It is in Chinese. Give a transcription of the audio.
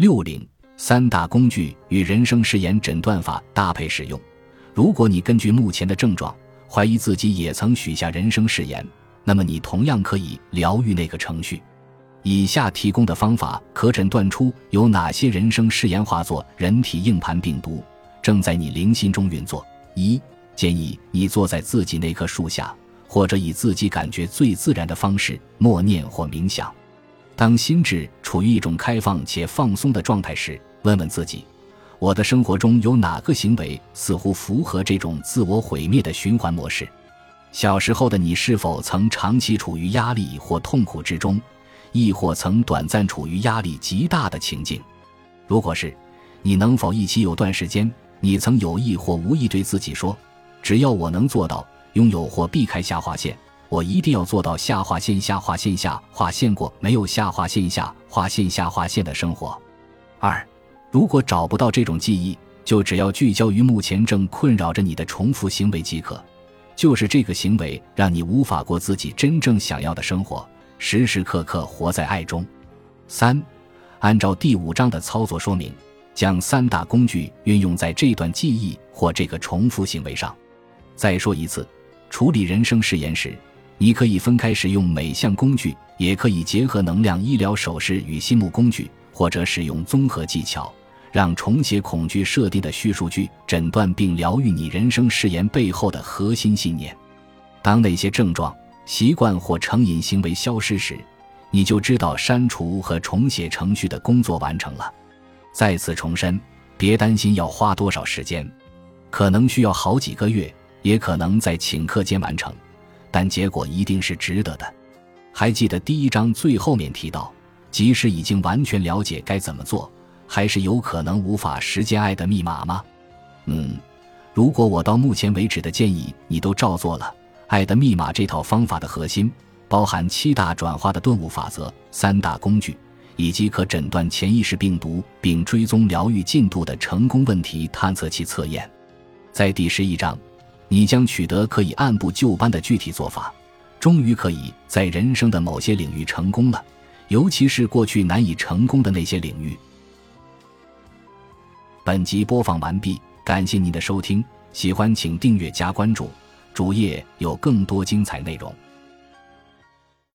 六零三大工具与人生誓言诊断法搭配使用。如果你根据目前的症状怀疑自己也曾许下人生誓言，那么你同样可以疗愈那个程序。以下提供的方法可诊断出有哪些人生誓言化作人体硬盘病毒正在你灵心中运作。一、建议你坐在自己那棵树下，或者以自己感觉最自然的方式默念或冥想。当心智处于一种开放且放松的状态时，问问自己：我的生活中有哪个行为似乎符合这种自我毁灭的循环模式？小时候的你是否曾长期处于压力或痛苦之中，亦或曾短暂处于压力极大的情境？如果是，你能否忆起有段时间，你曾有意或无意对自己说：“只要我能做到拥有或避开下划线。”我一定要做到下划线下划线下划线过没有下划线下划线下划线的生活。二，如果找不到这种记忆，就只要聚焦于目前正困扰着你的重复行为即可，就是这个行为让你无法过自己真正想要的生活，时时刻刻活在爱中。三，按照第五章的操作说明，将三大工具运用在这段记忆或这个重复行为上。再说一次，处理人生誓言时。你可以分开使用每项工具，也可以结合能量医疗手势与心目工具，或者使用综合技巧，让重写恐惧设定的叙述句诊断并疗愈你人生誓言背后的核心信念。当那些症状、习惯或成瘾行为消失时，你就知道删除和重写程序的工作完成了。再次重申，别担心要花多少时间，可能需要好几个月，也可能在顷刻间完成。但结果一定是值得的。还记得第一章最后面提到，即使已经完全了解该怎么做，还是有可能无法实践爱的密码吗？嗯，如果我到目前为止的建议你都照做了，爱的密码这套方法的核心包含七大转化的顿悟法则、三大工具，以及可诊断潜意识病毒并追踪疗愈进度的成功问题探测器测验，在第十一章。你将取得可以按部就班的具体做法，终于可以在人生的某些领域成功了，尤其是过去难以成功的那些领域。本集播放完毕，感谢您的收听，喜欢请订阅加关注，主页有更多精彩内容。